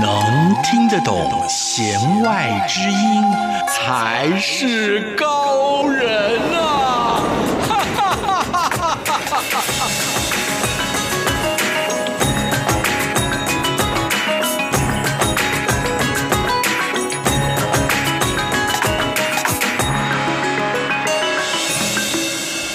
能听得懂弦外之音，才是高人啊！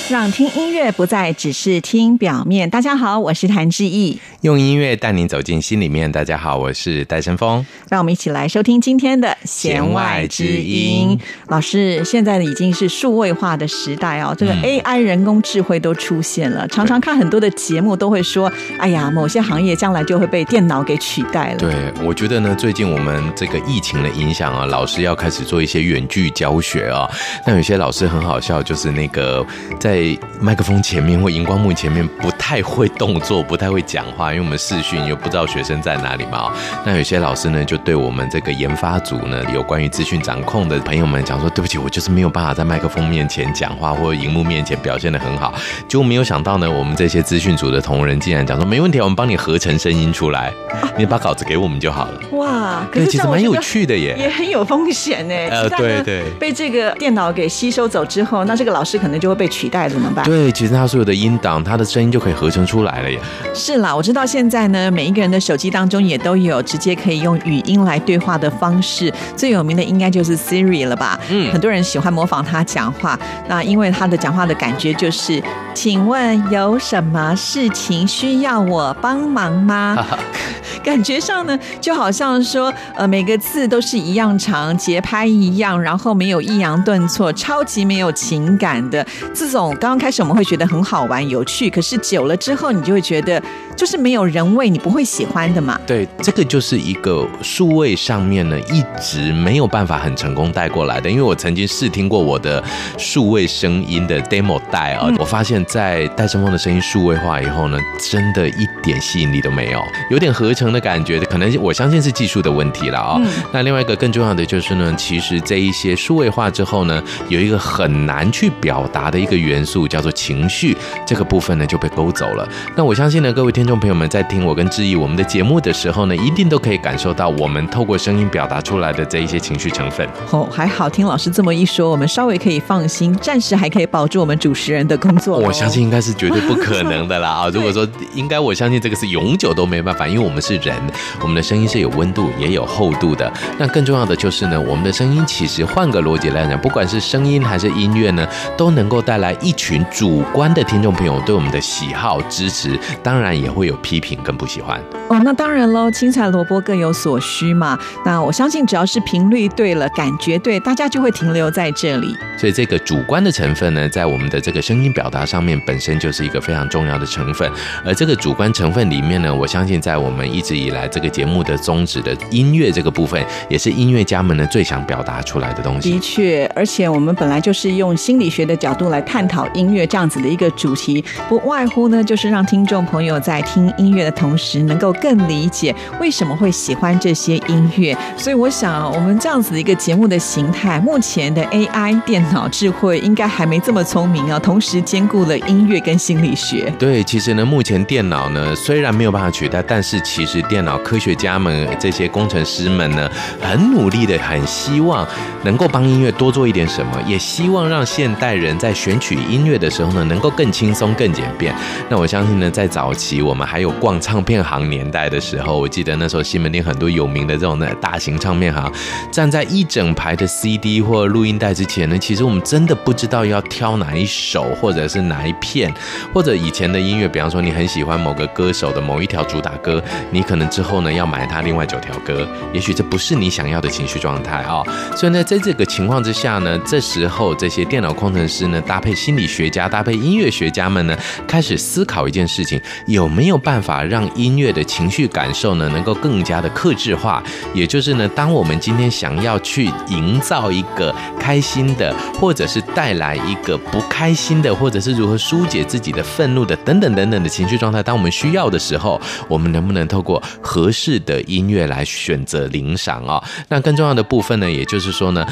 让听音乐不再只是听表面。大家好，我是谭志毅。用音乐带您走进心里面。大家好，我是戴伸峰。让我们一起来收听今天的弦外之音。老师，现在已经是数位化的时代哦，这个 AI 人工智慧都出现了。嗯、常常看很多的节目都会说：“哎呀，某些行业将来就会被电脑给取代了。”对，我觉得呢，最近我们这个疫情的影响啊，老师要开始做一些远距教学啊。那有些老师很好笑，就是那个在麦克风前面或荧光幕前面不太会动作，不太会讲话，因为我们视讯又不知道学生在哪里嘛。那有些老师呢，就对我们这个研发组呢，有关于资讯掌控的朋友们讲说：“对不起，我就是没有办法在麦克风面前讲话，或者荧幕面前表现的很好。”结果没有想到呢，我们这些资讯组的同仁竟然讲说：“没问题，我们帮你合成声音出来，你把稿子给我们就好了。”哇，对，其实蛮有趣的耶，也很有风险呢。呃，对对，被这个电脑给吸收走之后，那这个老师可能就会被取代，怎么办？对，其实它所有的音档，它的声音就可以合成出来了耶。是啦，我知道现在呢，每一个人的手机当中也都有直接可以用语音来对话的方式。最有名的应该就是 Siri 了吧？嗯，很多人喜欢模仿他讲话。那因为他的讲话的感觉就是，请问有什么事情需要我帮忙吗？感觉上呢，就好像说，呃，每个字都是一样长，节拍一样，然后没有抑扬顿挫，超级没有情感的自从。刚刚开始我们会觉得很好玩、有趣，可是久了之后，你就会觉得就是没有人味，你不会喜欢的嘛。对，这个就是一个数位上面呢，一直没有办法很成功带过来的。因为我曾经试听过我的数位声音的 demo 带啊，我发现，在戴胜峰的声音数位化以后呢，真的一点吸引力都没有，有点合成的感觉，可能我相信是技术的问题了啊。那另外一个更重要的就是呢，其实这一些数位化之后呢，有一个很难去表达的一个元素，叫做情绪，这个部分呢就被勾走了。那我相信呢，各位听众朋友们在听我跟志毅我们的节目的时候呢，一定都可以感受到我们透过声音表达出来的这一些情绪成分。哦，还好听老师这么一说，我们稍微可以放心，暂时还可以保住我们主持人的工作。我相信应该是绝对不可能的啦 啊！如果说应该，我相信这个是永久都没办法，因为我们是人。我们的声音是有温度也有厚度的。那更重要的就是呢，我们的声音其实换个逻辑来讲，不管是声音还是音乐呢，都能够带来一群主观的听众朋友对我们的喜好支持，当然也会有批评跟不喜欢。哦，那当然喽，青菜萝卜各有所需嘛。那我相信只要是频率对了，感觉对，大家就会停留在这里。所以这个主观的成分呢，在我们的这个声音表达上面，本身就是一个非常重要的成分。而这个主观成分里面呢，我相信在我们一直以来这个节目的宗旨的音乐这个部分，也是音乐家们呢最想表达出来的东西。的确，而且我们本来就是用心理学的角度来探讨音乐这样子的一个主题，不外乎呢就是让听众朋友在听音乐的同时，能够更理解为什么会喜欢这些音乐。所以我想，我们这样子的一个节目的形态，目前的 AI 电脑智慧应该还没这么聪明啊，同时兼顾了音乐跟心理学。对，其实呢，目前电脑呢虽然没有办法取代，但是其实电脑科学家们这些工程师们呢，很努力的，很希望能够帮音乐多做一点什么，也希望让现代人在选取音乐的时候呢，能够更轻松、更简便。那我相信呢，在早期我们还有逛唱片行年代的时候，我记得那时候西门町很多有名的这种的大型唱片行，站在一整排的 CD 或录音带之前呢，其实我们真的不知道要挑哪一首，或者是哪一片，或者以前的音乐，比方说你很喜欢某个歌手的某一条主打歌，你可能之后呢要买他另外九条歌，也许这不是你想要的情绪状态啊。所以呢，在这个情况之下呢，这时候这些电脑工程师呢，搭配心理学家，搭配音乐学家们呢，开始思考一件事情：有没有办法让音乐的情绪感受呢，能够更加的克制化？也就是呢，当我们今天想要去营造一个开心的，或者是带来一个不开心的，或者是如何疏解自己的愤怒的等等等等的情绪状态，当我们需要的时候，我们能不能透过合适的音乐来选择领赏啊？那更重要的部分呢，也就是说呢，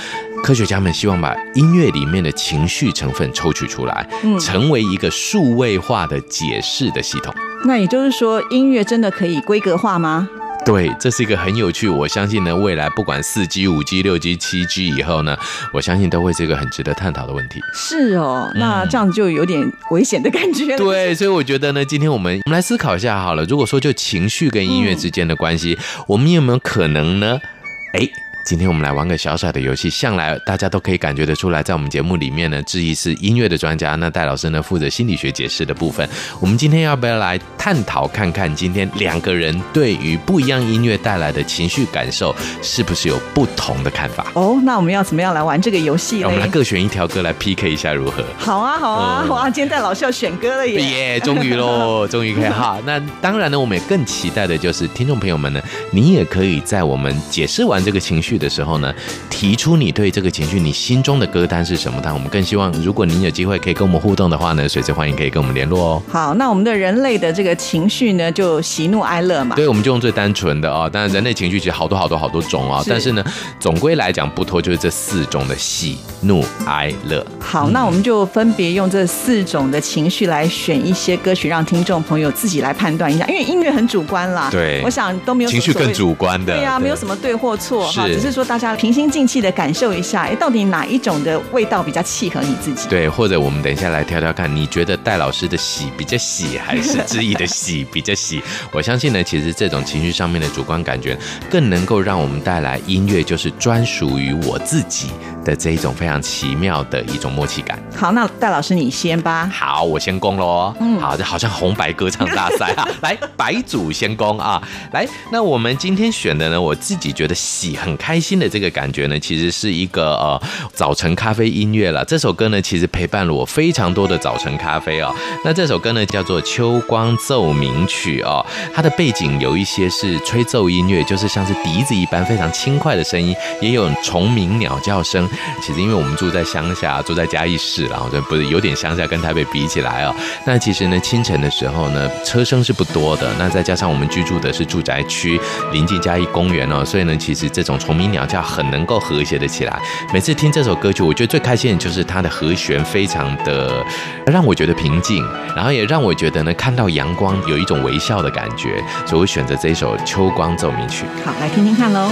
科学家们希望把音乐里面的情绪成分抽取出来，嗯成为一个数位化的解释的系统。那也就是说，音乐真的可以规格化吗？对，这是一个很有趣。我相信呢，未来不管四 G、五 G、六 G、七 G 以后呢，我相信都会是一个很值得探讨的问题。是哦，那这样子就有点危险的感觉了。对，所以我觉得呢，今天我们我们来思考一下好了。如果说就情绪跟音乐之间的关系，嗯、我们有没有可能呢？哎。今天我们来玩个小小的游戏，向来大家都可以感觉得出来，在我们节目里面呢，志毅是音乐的专家，那戴老师呢负责心理学解释的部分。我们今天要不要来探讨看看，今天两个人对于不一样音乐带来的情绪感受，是不是有不同的看法？哦，那我们要怎么样来玩这个游戏呢？我们来各选一条歌来 PK 一下，如何？好啊，好啊，哇、嗯！今天戴老师要选歌了耶！耶，终于喽，终于可以哈。那当然呢，我们也更期待的就是听众朋友们呢，你也可以在我们解释完这个情绪的时候呢。提出你对这个情绪，你心中的歌单是什么？但我们更希望，如果您有机会可以跟我们互动的话呢，随时欢迎可以跟我们联络哦。好，那我们的人类的这个情绪呢，就喜怒哀乐嘛。对，我们就用最单纯的哦。当然，人类情绪其实好多好多好多种哦。但是呢，总归来讲，不脱就是这四种的喜怒哀乐。好，那我们就分别用这四种的情绪来选一些歌曲，让听众朋友自己来判断一下。因为音乐很主观啦。对，我想都没有情绪更主观的。对呀、啊，没有什么对或错哈，只是说大家平心静气的感受一下，哎，到底哪一种的味道比较契合你自己？对，或者我们等一下来挑挑看，你觉得戴老师的喜比较喜，还是志毅的喜比较喜？我相信呢，其实这种情绪上面的主观感觉，更能够让我们带来音乐，就是专属于我自己的这一种非常奇妙的一种默契感。好，那戴老师你先吧。好，我先攻喽。嗯，好，这好像红白歌唱大赛啊。来，白组先攻啊。来，那我们今天选的呢，我自己觉得喜很开心的这个感觉呢，其实是一个呃早晨咖啡音乐了。这首歌呢，其实陪伴了我非常多的早晨咖啡哦。那这首歌呢，叫做《秋光奏鸣曲》哦。它的背景有一些是吹奏音乐，就是像是笛子一般非常轻快的声音，也有虫鸣鸟叫声。其实因为我们住在乡下，住在嘉义市，然后就不是有点乡下，跟台北比起来哦。那其实呢，清晨的时候呢，车声是不多的。那再加上我们居住的是住宅区，临近嘉义公园哦，所以呢，其实这种虫鸣鸟叫很能够和谐的起来。每次听这首歌曲，我觉得最开心的就是它的和弦非常的让我觉得平静，然后也让我觉得呢，看到阳光有一种微笑的感觉，所以我选择这首《秋光奏鸣曲》。好，来听听看喽。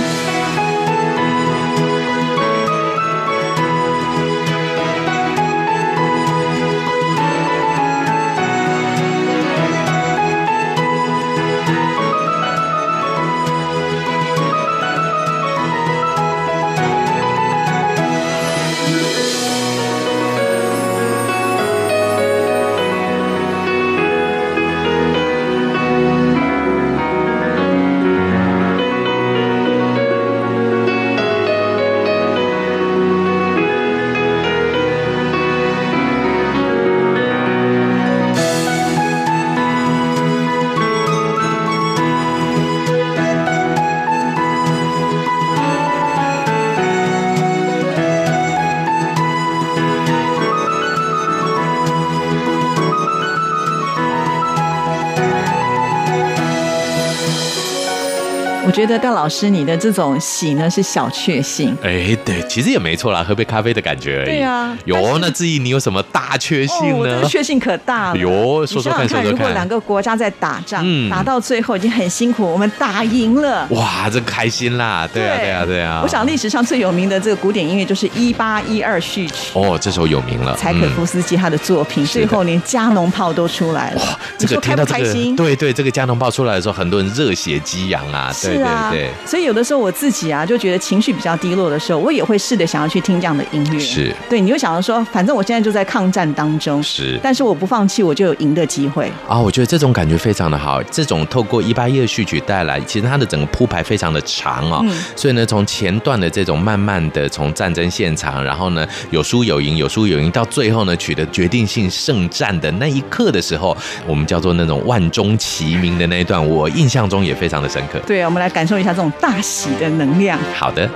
觉得戴老师，你的这种喜呢是小确幸。哎，对，其实也没错啦，喝杯咖啡的感觉而已。对啊，有那志毅，你有什么大确幸呢？哦、我的确幸可大了。哟，说说看，说说看，如果两个国家在打仗，嗯、打到最后已经很辛苦，我们打赢了，哇，这开心啦！对啊，对，对啊，对啊。我想历史上最有名的这个古典音乐就是《一八一二序曲》。哦，这首有名了，柴可夫斯基他的作品，嗯、最后连加农炮都出来了。哇，这个听到这个，开不开心？对对，这个加农炮出来的时候，很多人热血激扬啊！对对对，所以。有的时候我自己啊，就觉得情绪比较低落的时候，我也会试着想要去听这样的音乐。是，对，你就想着说，反正我现在就在抗战当中，是，但是我不放弃，我就有赢的机会啊！我觉得这种感觉非常的好。这种透过一八一二序曲带来，其实它的整个铺排非常的长哦。嗯、所以呢，从前段的这种慢慢的从战争现场，然后呢有输有赢，有输有赢，到最后呢取得决定性胜战的那一刻的时候，我们叫做那种万钟齐鸣的那一段，我印象中也非常的深刻。对啊，我们来感受一下这种大。喜的能量。好的。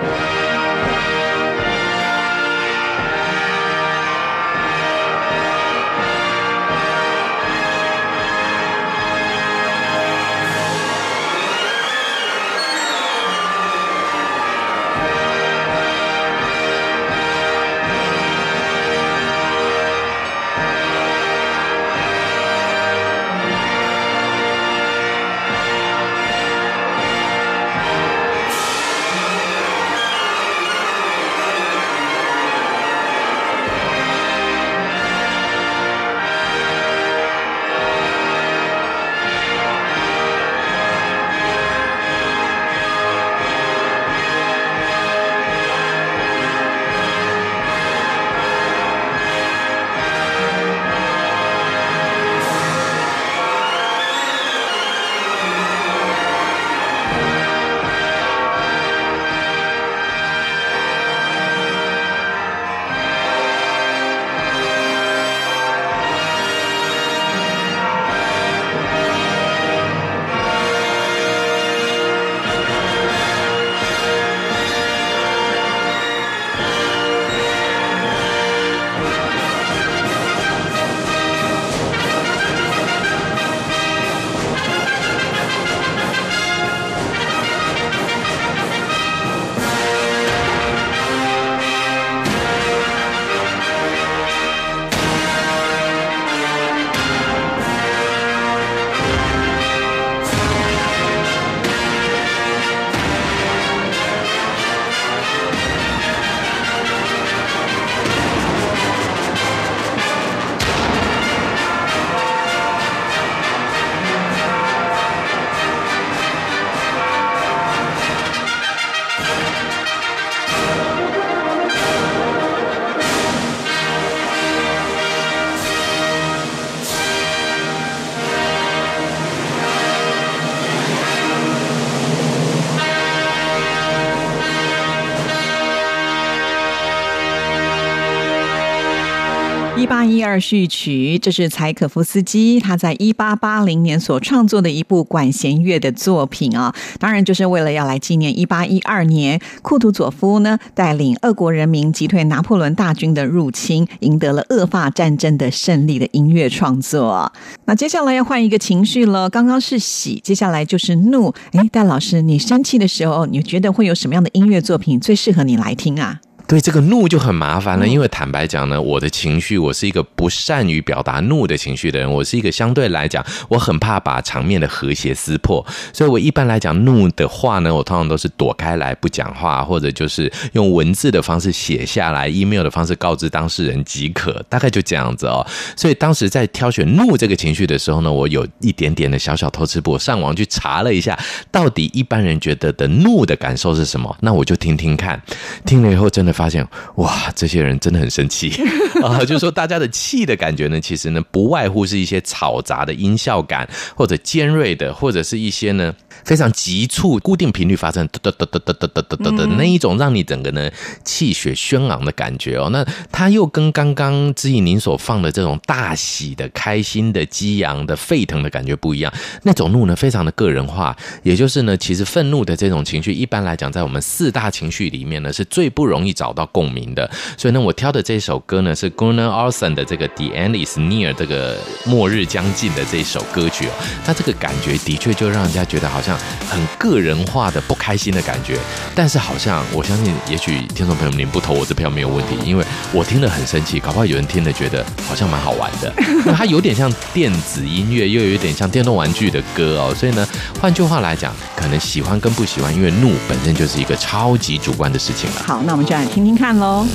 一二序曲，这是柴可夫斯基他在一八八零年所创作的一部管弦乐的作品啊，当然就是为了要来纪念一八一二年库图佐夫呢带领俄国人民击退拿破仑大军的入侵，赢得了俄法战争的胜利的音乐创作。那接下来要换一个情绪了，刚刚是喜，接下来就是怒。哎，戴老师，你生气的时候，你觉得会有什么样的音乐作品最适合你来听啊？对这个怒就很麻烦了，因为坦白讲呢，我的情绪，我是一个不善于表达怒的情绪的人，我是一个相对来讲，我很怕把场面的和谐撕破，所以我一般来讲怒的话呢，我通常都是躲开来不讲话，或者就是用文字的方式写下来，email 的方式告知当事人即可，大概就这样子哦。所以当时在挑选怒这个情绪的时候呢，我有一点点的小小偷吃步，上网去查了一下，到底一般人觉得的怒的感受是什么，那我就听听看，听了以后真的。发现哇，这些人真的很生气 啊！就是说，大家的气的感觉呢，其实呢，不外乎是一些嘈杂的音效感，或者尖锐的，或者是一些呢。非常急促、固定频率发生，哒哒哒哒哒哒哒哒的那一种，让你整个呢气血轩昂的感觉哦。那它又跟刚刚之毅您所放的这种大喜的、开心的、激昂的、沸腾的感觉不一样。那种怒呢，非常的个人化，也就是呢，其实愤怒的这种情绪，一般来讲，在我们四大情绪里面呢，是最不容易找到共鸣的。所以呢，我挑的这首歌呢，是 Gunnar Olsen 的这个 The End Is Near 这个末日将近的这首歌曲哦。它这个感觉的确就让人家觉得好像。很个人化的不开心的感觉，但是好像我相信，也许听众朋友们您不投我这票没有问题，因为我听了很生气，搞不好有人听了觉得好像蛮好玩的。那它有点像电子音乐，又有点像电动玩具的歌哦，所以呢，换句话来讲，可能喜欢跟不喜欢，因为怒本身就是一个超级主观的事情了。好，那我们就来听听看喽。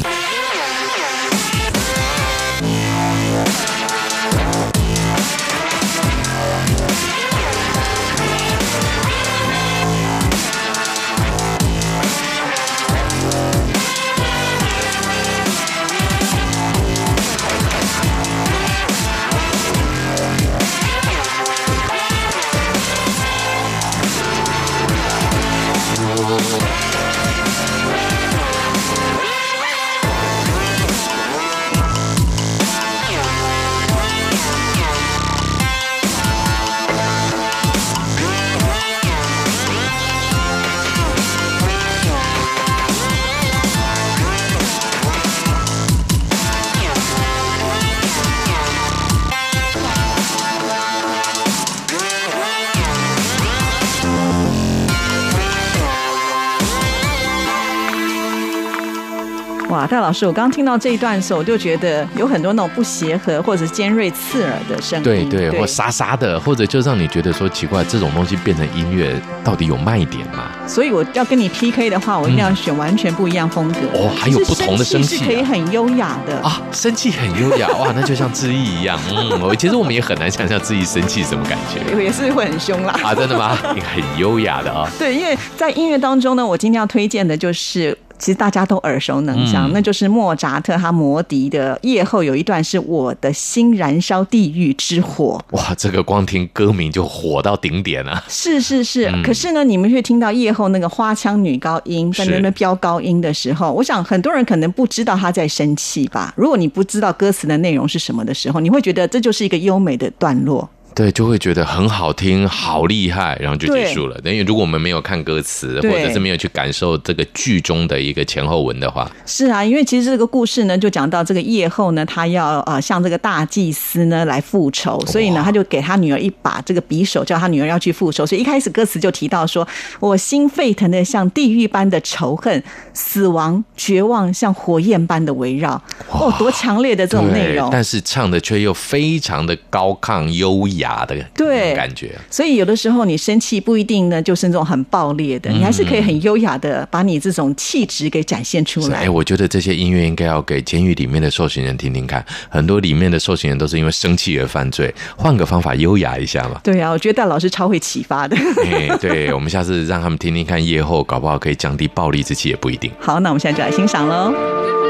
老师，我刚刚听到这一段的时候，我就觉得有很多那种不协和或者是尖锐刺耳的声音，对对，对或沙沙的，或者就让你觉得说奇怪，这种东西变成音乐到底有卖点吗？所以我要跟你 PK 的话，我一定要选完全不一样风格。嗯、哦，还有不同的生气、啊，是可以很优雅的啊，生气很优雅 哇，那就像志毅一样，嗯，我其实我们也很难想象志毅生气什么感觉，也是会很凶啦啊，真的吗？你很优雅的啊，对，因为在音乐当中呢，我今天要推荐的就是。其实大家都耳熟能详，嗯、那就是莫扎特他魔笛的夜后有一段是我的心燃烧地狱之火。哇，这个光听歌名就火到顶点了。是是是，嗯、可是呢，你们却听到夜后那个花腔女高音在那边飙高音的时候，我想很多人可能不知道她在生气吧？如果你不知道歌词的内容是什么的时候，你会觉得这就是一个优美的段落。对，就会觉得很好听，好厉害，然后就结束了。等于如果我们没有看歌词，或者是没有去感受这个剧中的一个前后文的话，是啊，因为其实这个故事呢，就讲到这个夜后呢，他要呃向这个大祭司呢来复仇，所以呢，他就给他女儿一把这个匕首，叫他女儿要去复仇。所以一开始歌词就提到说：“我心沸腾的像地狱般的仇恨，死亡绝望像火焰般的围绕。”哦，多强烈的这种内容，但是唱的却又非常的高亢优雅。的对感觉，所以有的时候你生气不一定呢，就是那种很爆裂的，你还是可以很优雅的把你这种气质给展现出来。哎，我觉得这些音乐应该要给监狱里面的受刑人听听看，很多里面的受刑人都是因为生气而犯罪，换个方法优雅一下嘛。对啊，我觉得戴老师超会启发的。哎，对，我们下次让他们听听看，夜后搞不好可以降低暴力之气，也不一定。好，那我们现在就来欣赏喽。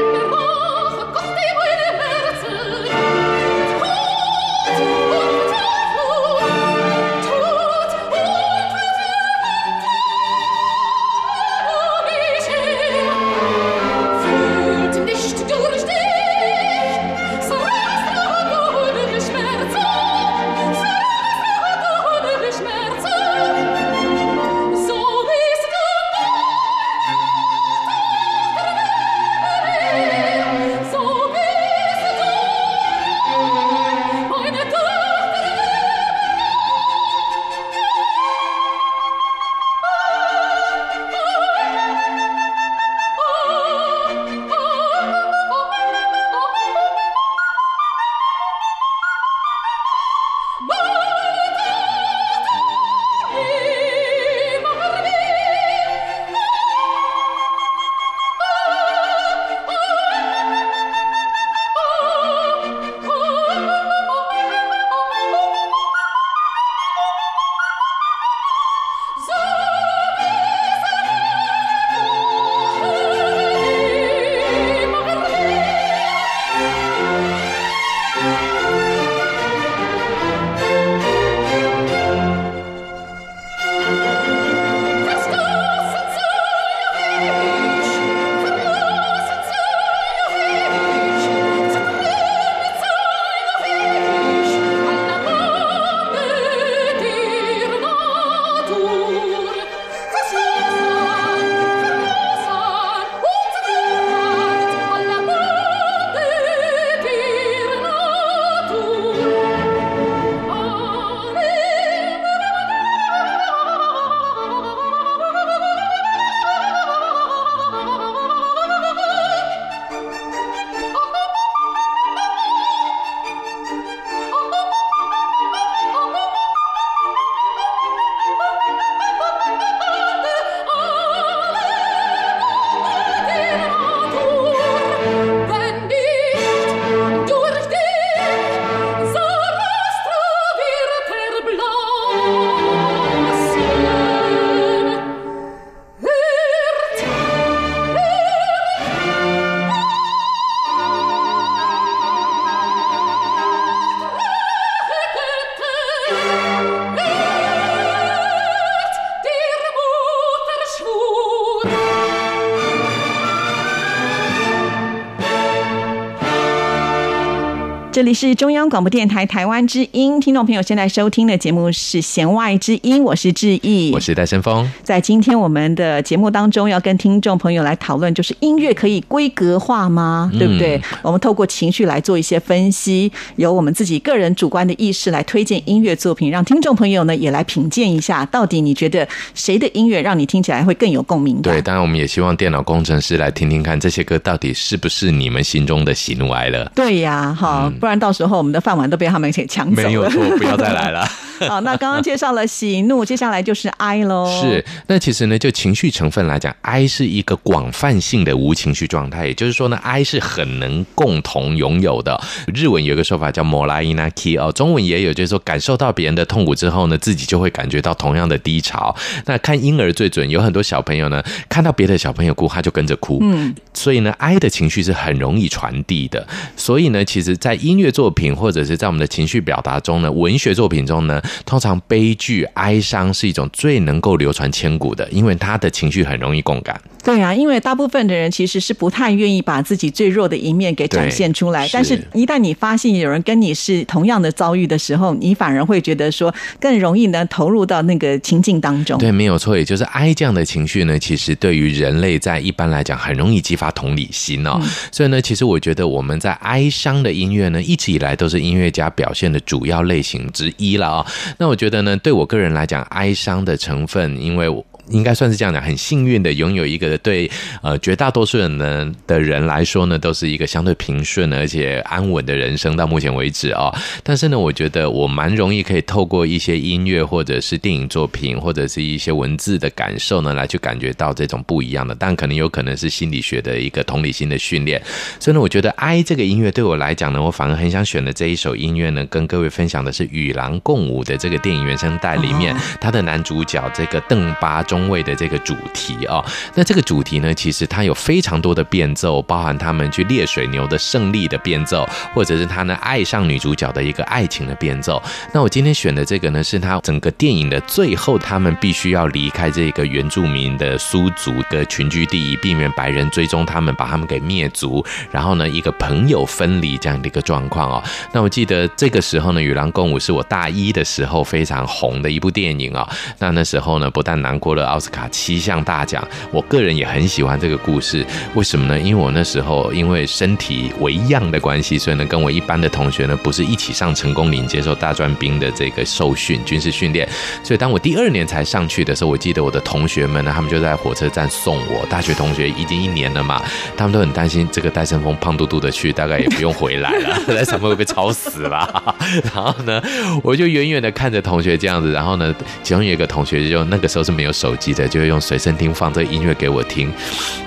这里是中央广播电台台湾之音，听众朋友现在收听的节目是《弦外之音》，我是志毅，我是戴森峰。在今天我们的节目当中，要跟听众朋友来讨论，就是音乐可以规格化吗？对不对？嗯、我们透过情绪来做一些分析，由我们自己个人主观的意识来推荐音乐作品，让听众朋友呢也来品鉴一下，到底你觉得谁的音乐让你听起来会更有共鸣？对，当然我们也希望电脑工程师来听听看，这些歌到底是不是你们心中的喜怒哀乐？对呀，哈，不然到时候我们的饭碗都被他们给抢走了。没有错，不要再来了。好，那刚刚介绍了喜怒，接下来就是哀喽。是，那其实呢，就情绪成分来讲，哀是一个广泛性的无情绪状态，也就是说呢，哀是很能共同拥有的。日文有一个说法叫 “morai inaki” 哦，中文也有，就是说感受到别人的痛苦之后呢，自己就会感觉到同样的低潮。那看婴儿最准，有很多小朋友呢，看到别的小朋友哭，他就跟着哭。嗯，所以呢，哀的情绪是很容易传递的。所以呢，其实，在音乐作品或者是在我们的情绪表达中呢，文学作品中呢。通常悲剧、哀伤是一种最能够流传千古的，因为他的情绪很容易共感。对啊，因为大部分的人其实是不太愿意把自己最弱的一面给展现出来，但是一旦你发现有人跟你是同样的遭遇的时候，你反而会觉得说更容易呢投入到那个情境当中。对，没有错，也就是哀这样的情绪呢，其实对于人类在一般来讲很容易激发同理心哦。嗯、所以呢，其实我觉得我们在哀伤的音乐呢，一直以来都是音乐家表现的主要类型之一了啊、哦。那我觉得呢，对我个人来讲，哀伤的成分，因为我。应该算是这样的，很幸运的拥有一个对呃绝大多数人呢的人来说呢，都是一个相对平顺而且安稳的人生到目前为止哦。但是呢，我觉得我蛮容易可以透过一些音乐或者是电影作品或者是一些文字的感受呢，来去感觉到这种不一样的。但可能有可能是心理学的一个同理心的训练。所以呢，我觉得哀这个音乐对我来讲呢，我反而很想选的这一首音乐呢，跟各位分享的是《与狼共舞》的这个电影原声带里面，它的男主角这个邓巴中。中尉的这个主题啊，那这个主题呢，其实它有非常多的变奏，包含他们去猎水牛的胜利的变奏，或者是他呢爱上女主角的一个爱情的变奏。那我今天选的这个呢，是他整个电影的最后，他们必须要离开这个原住民的苏族的群居地，避免白人追踪他们，把他们给灭族。然后呢，一个朋友分离这样的一个状况哦。那我记得这个时候呢，《与狼共舞》是我大一的时候非常红的一部电影啊。那那时候呢，不但拿过了奥斯卡。七项大奖，我个人也很喜欢这个故事。为什么呢？因为我那时候因为身体为恙的关系，所以呢，跟我一般的同学呢，不是一起上成功岭接受大专兵的这个受训军事训练。所以当我第二年才上去的时候，我记得我的同学们呢，他们就在火车站送我。大学同学已经一年了嘛，他们都很担心这个戴胜峰胖嘟嘟的去，大概也不用回来了，戴伸峰会被吵死了。然后呢，我就远远的看着同学这样子，然后呢，其中有一个同学就那个时候是没有手机的。就会用随身听放这个音乐给我听，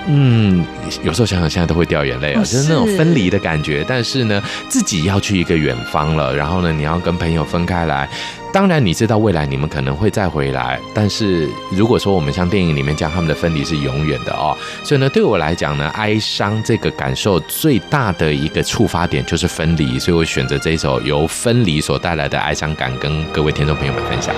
嗯，有时候想想现在都会掉眼泪啊，就是那种分离的感觉。但是呢，自己要去一个远方了，然后呢，你要跟朋友分开来。当然，你知道未来你们可能会再回来，但是如果说我们像电影里面讲，他们的分离是永远的哦。所以呢，对我来讲呢，哀伤这个感受最大的一个触发点就是分离，所以我选择这一首由分离所带来的哀伤感，跟各位听众朋友们分享。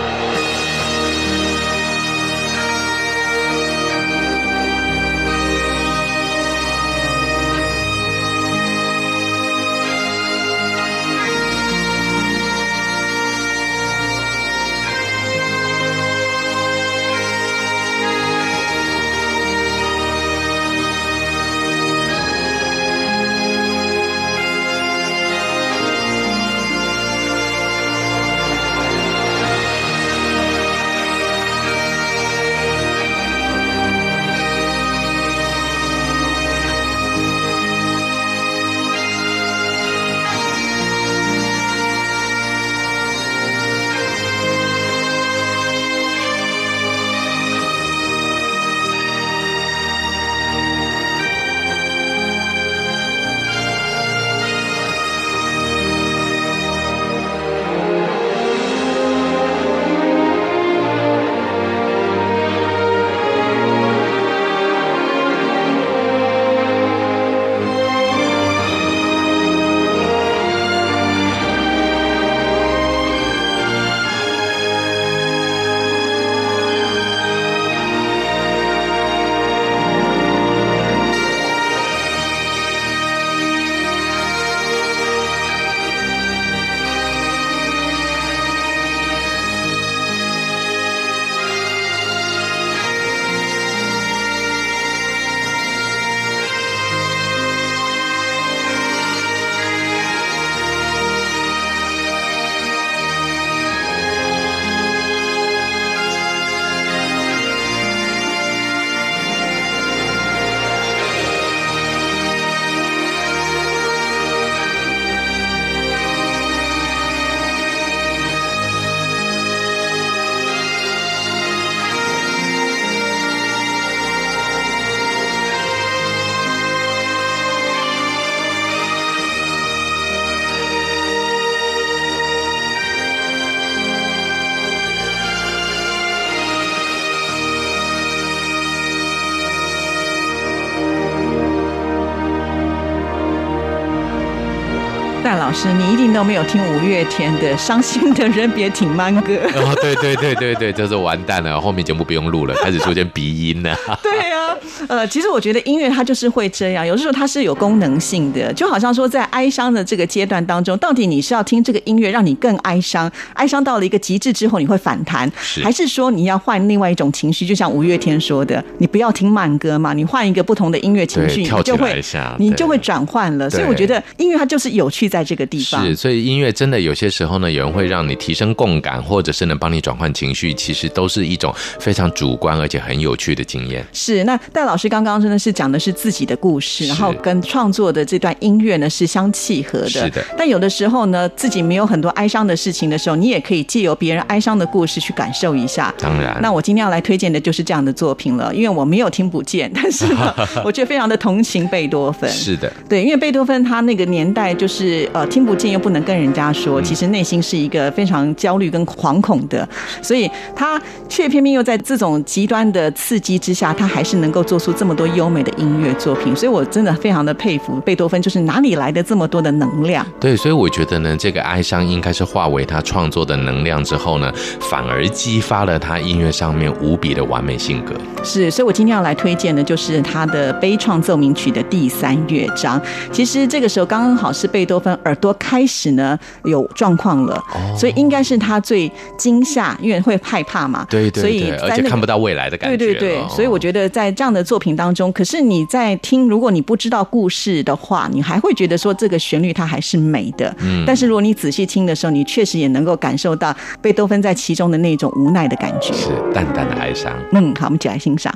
戴老师，你一定都没有听五月天的《伤心的人别听慢歌》。哦，对对对对对，这是完蛋了，后面节目不用录了，开始出现鼻音了。对呀、啊，呃，其实我觉得音乐它就是会这样，有的时候它是有功能性的，就好像说在哀伤的这个阶段当中，到底你是要听这个音乐让你更哀伤，哀伤到了一个极致之后你会反弹，是还是说你要换另外一种情绪？就像五月天说的，你不要听慢歌嘛，你换一个不同的音乐情绪，你就会你就会转换了。所以我觉得音乐它就是有趣在这个地方。是，所以音乐真的有些时候呢，有人会让你提升共感，或者是能帮你转换情绪，其实都是一种非常主观而且很有趣的经验。是，那戴老师刚刚真的是讲的是自己的故事，然后跟创作的这段音乐呢是相契合的。是的。但有的时候呢，自己没有很多哀伤的事情的时候，你也可以借由别人哀伤的故事去感受一下。当然。那我今天要来推荐的就是这样的作品了，因为我没有听不见，但是呢，我却非常的同情贝多芬。是的。对，因为贝多芬他那个年代就是呃听不见又不能跟人家说，其实内心是一个非常焦虑跟惶恐的，所以他却偏偏又在这种极端的刺激之下，他还是能够做出这么多优美的音乐作品。所以我真的非常的佩服贝多芬，就是哪里来的这么多的能量？对，所以我觉得呢，这个哀伤应该是化为他创作的能量之后呢，反而激发了他音乐上面无比的完美性格。是，所以我今天要来推荐的就是他的悲怆奏鸣曲的第三乐章。其实这个时候刚刚好是贝多芬耳朵开始呢有状况了，哦、所以应该是他最惊吓，因为会害怕嘛。对对对，所以、那个、而且看不到未来的感觉。对对对，所以我觉得在这样的作品当中，可是你在听，如果你不知道故事的话，你还会觉得说这个旋律它还是美的。嗯。但是如果你仔细听的时候，你确实也能够感受到贝多芬在其中的那种无奈的感觉，是淡淡的哀伤。嗯，好，我们一起来欣赏。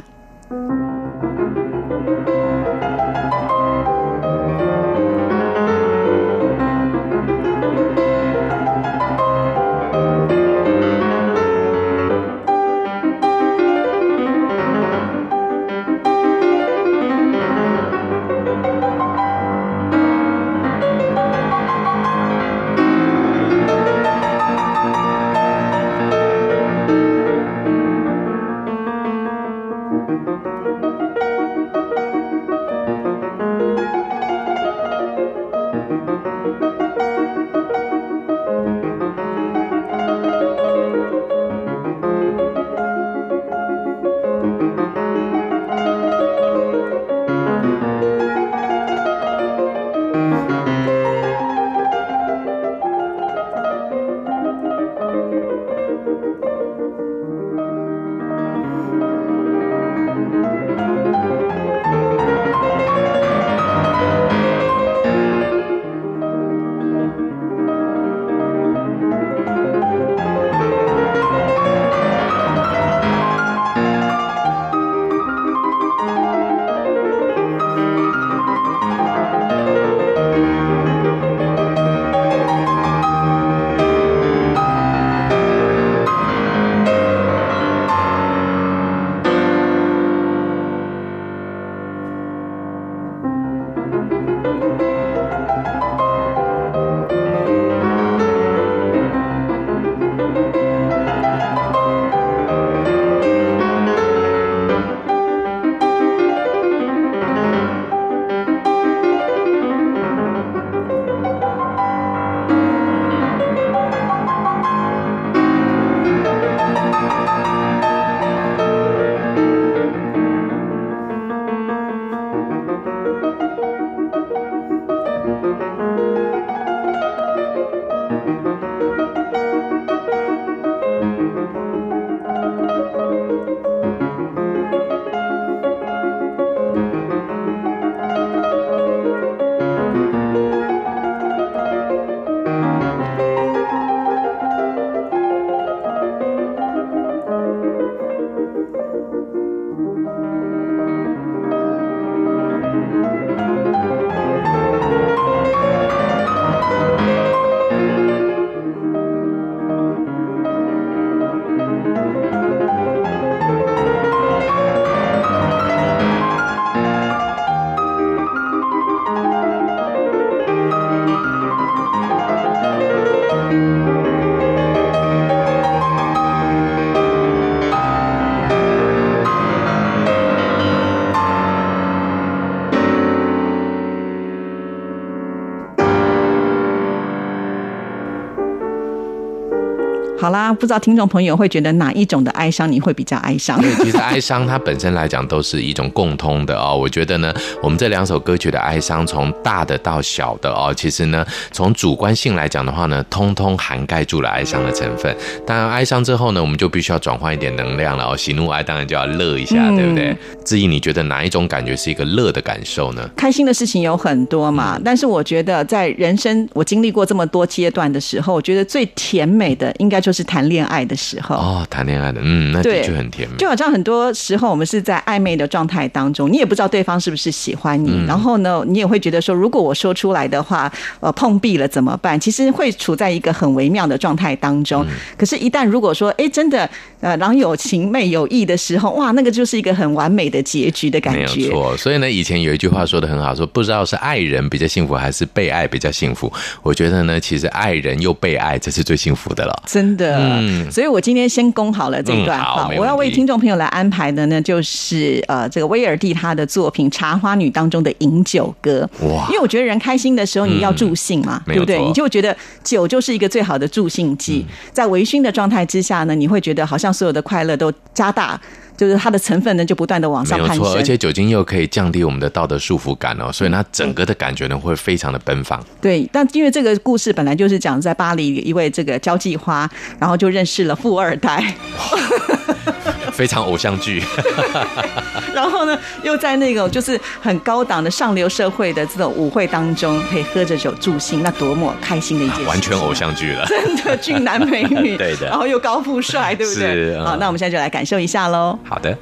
不知道听众朋友会觉得哪一种的哀伤你会比较哀伤？对，其实哀伤它本身来讲都是一种共通的哦。我觉得呢，我们这两首歌曲的哀伤，从大的到小的哦，其实呢，从主观性来讲的话呢，通通涵盖住了哀伤的成分。当然，哀伤之后呢，我们就必须要转换一点能量了哦。喜怒哀当然就要乐一下，嗯、对不对？志毅，你觉得哪一种感觉是一个乐的感受呢？开心的事情有很多嘛，但是我觉得在人生我经历过这么多阶段的时候，我觉得最甜美的应该就是谈恋爱的时候哦，谈恋爱的，嗯，那的确很甜美。就好像很多时候我们是在暧昧的状态当中，你也不知道对方是不是喜欢你，嗯、然后呢，你也会觉得说，如果我说出来的话，呃，碰壁了怎么办？其实会处在一个很微妙的状态当中。嗯、可是，一旦如果说，哎，真的，呃，郎有情妹有意的时候，哇，那个就是一个很完美的结局的感觉。没有错。所以呢，以前有一句话说的很好，说不知道是爱人比较幸福，还是被爱比较幸福。我觉得呢，其实爱人又被爱，这是最幸福的了。真的。嗯。所以我今天先攻好了这一段。嗯、好，我要为听众朋友来安排的呢，就是呃，这个威尔第他的作品《茶花女》当中的饮酒歌。哇。因为我觉得人开心的时候，你要助兴嘛，嗯、对不对？你就觉得酒就是一个最好的助兴剂。嗯、在微醺的状态之下呢，你会觉得好像所有的快乐都加大。就是它的成分呢，就不断的往上攀升。没错，而且酒精又可以降低我们的道德束缚感哦，所以它整个的感觉呢，会非常的奔放。对，但因为这个故事本来就是讲在巴黎一位这个交际花，然后就认识了富二代。非常偶像剧，然后呢，又在那种就是很高档的上流社会的这种舞会当中，可以喝着酒助兴，那多么开心的一件事，啊！完全偶像剧了，真的俊男美女，对的，然后又高富帅，对不对？是，好，那我们现在就来感受一下喽。好的。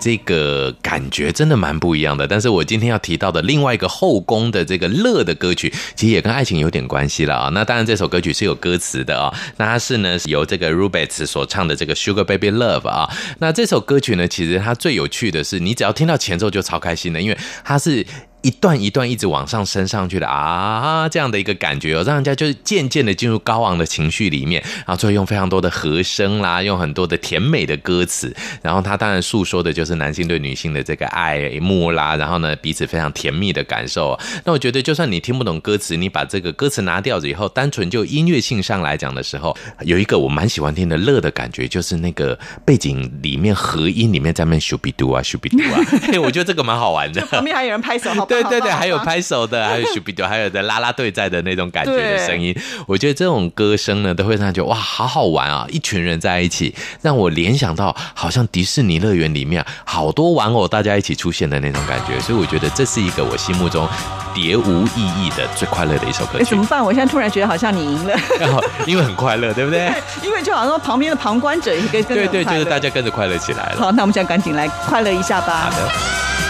这个感觉真的蛮不一样的，但是我今天要提到的另外一个后宫的这个乐的歌曲，其实也跟爱情有点关系了啊。那当然这首歌曲是有歌词的啊，那它是呢由这个 Rubets 所唱的这个 Sugar Baby Love 啊。那这首歌曲呢，其实它最有趣的是，你只要听到前奏就超开心的，因为它是。一段一段一直往上升上去的啊，这样的一个感觉哦，让人家就是渐渐的进入高昂的情绪里面，然后最后用非常多的和声啦，用很多的甜美的歌词，然后他当然诉说的就是男性对女性的这个爱慕啦，然后呢彼此非常甜蜜的感受。那我觉得就算你听不懂歌词，你把这个歌词拿掉了以后，单纯就音乐性上来讲的时候，有一个我蛮喜欢听的乐的感觉，就是那个背景里面和音里面在那咻比嘟啊咻比嘟啊，我觉得这个蛮好玩的。旁边还有人拍手，好。对对对，还有拍手的，还有咻比嘟，还有的啦啦队在的那种感觉的声音，我觉得这种歌声呢，都会让他觉得哇，好好玩啊！一群人在一起，让我联想到好像迪士尼乐园里面好多玩偶大家一起出现的那种感觉，所以我觉得这是一个我心目中别无意义的最快乐的一首歌曲。怎么办？我现在突然觉得好像你赢了，因为很快乐，对不对？因为就好像说旁边的旁观者也跟跟对对，就是大家跟着快乐起来了。好，那我们现在赶紧来快乐一下吧。好的。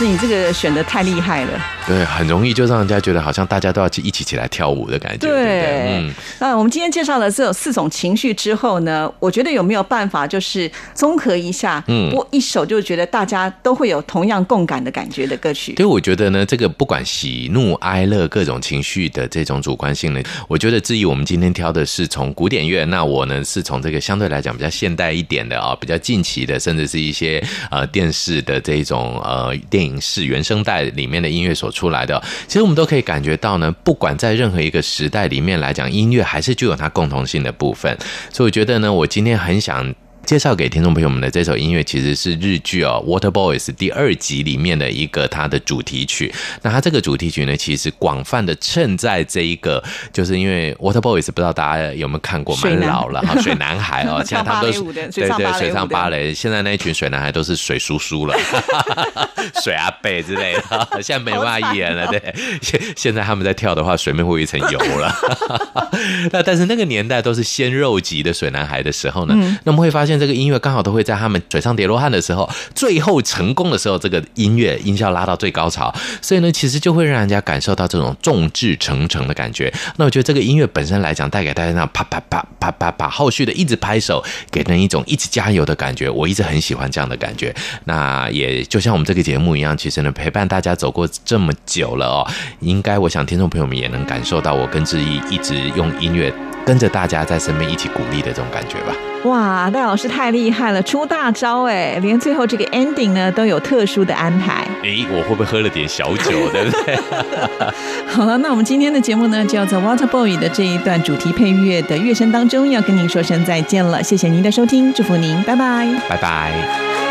师，你这个选的太厉害了。对，很容易就让人家觉得好像大家都要一起起来跳舞的感觉。对，对对嗯。那我们今天介绍了这四种情绪之后呢，我觉得有没有办法就是综合一下，嗯，播一首就觉得大家都会有同样共感的感觉的歌曲？对，我觉得呢，这个不管喜怒哀乐各种情绪的这种主观性呢，我觉得至于我们今天挑的是从古典乐，那我呢是从这个相对来讲比较现代一点的啊，比较近期的，甚至是一些呃电视的这种呃。电影是原声带里面的音乐所出来的，其实我们都可以感觉到呢，不管在任何一个时代里面来讲，音乐还是具有它共同性的部分。所以我觉得呢，我今天很想。介绍给听众朋友们的这首音乐，其实是日剧哦《Water Boys》第二集里面的一个它的主题曲。那它这个主题曲呢，其实广泛的衬在这一个，就是因为《Water Boys》不知道大家有没有看过，蛮老了哈，水男孩哦，现在他们都是对对水上芭蕾，现在那一群水男孩都是水叔叔了，水阿贝之类的，现在没办法演了。对，现现在他们在跳的话，水面会有一层油了。那但是那个年代都是鲜肉级的水男孩的时候呢，嗯、那么会发现这个音乐刚好都会在他们嘴上叠罗汉的时候，最后成功的时候，这个音乐音效拉到最高潮，所以呢，其实就会让人家感受到这种众志成城的感觉。那我觉得这个音乐本身来讲，带给大家那啪啪啪啪啪啪后续的一直拍手，给人一种一直加油的感觉。我一直很喜欢这样的感觉。那也就像我们这个节目一样，其实呢，陪伴大家走过这么久了哦，应该我想听众朋友们也能感受到我跟志毅一直用音乐。跟着大家在身边一起鼓励的这种感觉吧。哇，戴老师太厉害了，出大招哎！连最后这个 ending 呢都有特殊的安排。诶，我会不会喝了点小酒，对不对？好了，那我们今天的节目呢，就要在 Water Boy 的这一段主题配乐的乐声当中，要跟您说声再见了。谢谢您的收听，祝福您，拜拜，拜拜。